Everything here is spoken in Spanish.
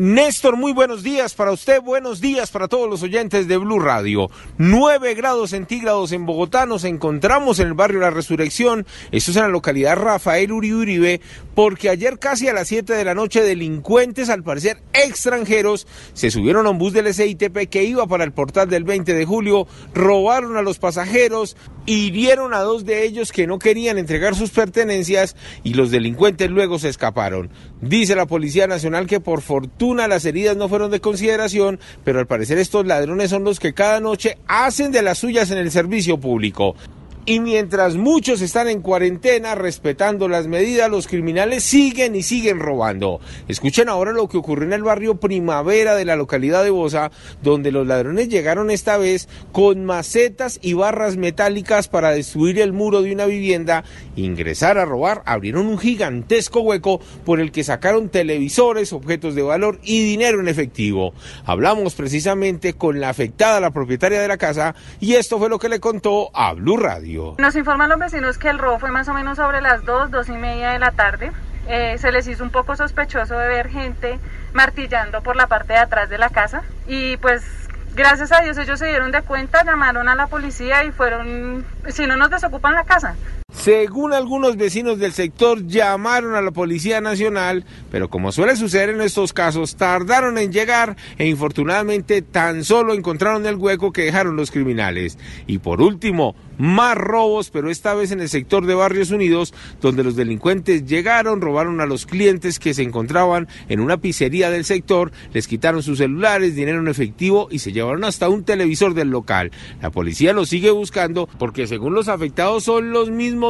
Néstor, muy buenos días para usted, buenos días para todos los oyentes de Blue Radio. 9 grados centígrados en Bogotá, nos encontramos en el barrio La Resurrección, esto es en la localidad Rafael Uribe Uribe, porque ayer casi a las 7 de la noche delincuentes, al parecer extranjeros, se subieron a un bus del SITP que iba para el portal del 20 de julio, robaron a los pasajeros, hirieron a dos de ellos que no querían entregar sus pertenencias y los delincuentes luego se escaparon. Dice la Policía Nacional que por fortuna las heridas no fueron de consideración, pero al parecer estos ladrones son los que cada noche hacen de las suyas en el servicio público. Y mientras muchos están en cuarentena respetando las medidas, los criminales siguen y siguen robando. Escuchen ahora lo que ocurrió en el barrio Primavera de la localidad de Bosa, donde los ladrones llegaron esta vez con macetas y barras metálicas para destruir el muro de una vivienda, ingresar a robar, abrieron un gigantesco hueco por el que sacaron televisores, objetos de valor y dinero en efectivo. Hablamos precisamente con la afectada, la propietaria de la casa, y esto fue lo que le contó a Blue Radio. Nos informan los vecinos que el robo fue más o menos sobre las 2, 2 y media de la tarde. Eh, se les hizo un poco sospechoso de ver gente martillando por la parte de atrás de la casa y pues gracias a Dios ellos se dieron de cuenta, llamaron a la policía y fueron, si no nos desocupan la casa. Según algunos vecinos del sector, llamaron a la Policía Nacional, pero como suele suceder en estos casos, tardaron en llegar e infortunadamente tan solo encontraron el hueco que dejaron los criminales. Y por último, más robos, pero esta vez en el sector de Barrios Unidos, donde los delincuentes llegaron, robaron a los clientes que se encontraban en una pizzería del sector, les quitaron sus celulares, dinero en efectivo y se llevaron hasta un televisor del local. La policía los sigue buscando porque según los afectados son los mismos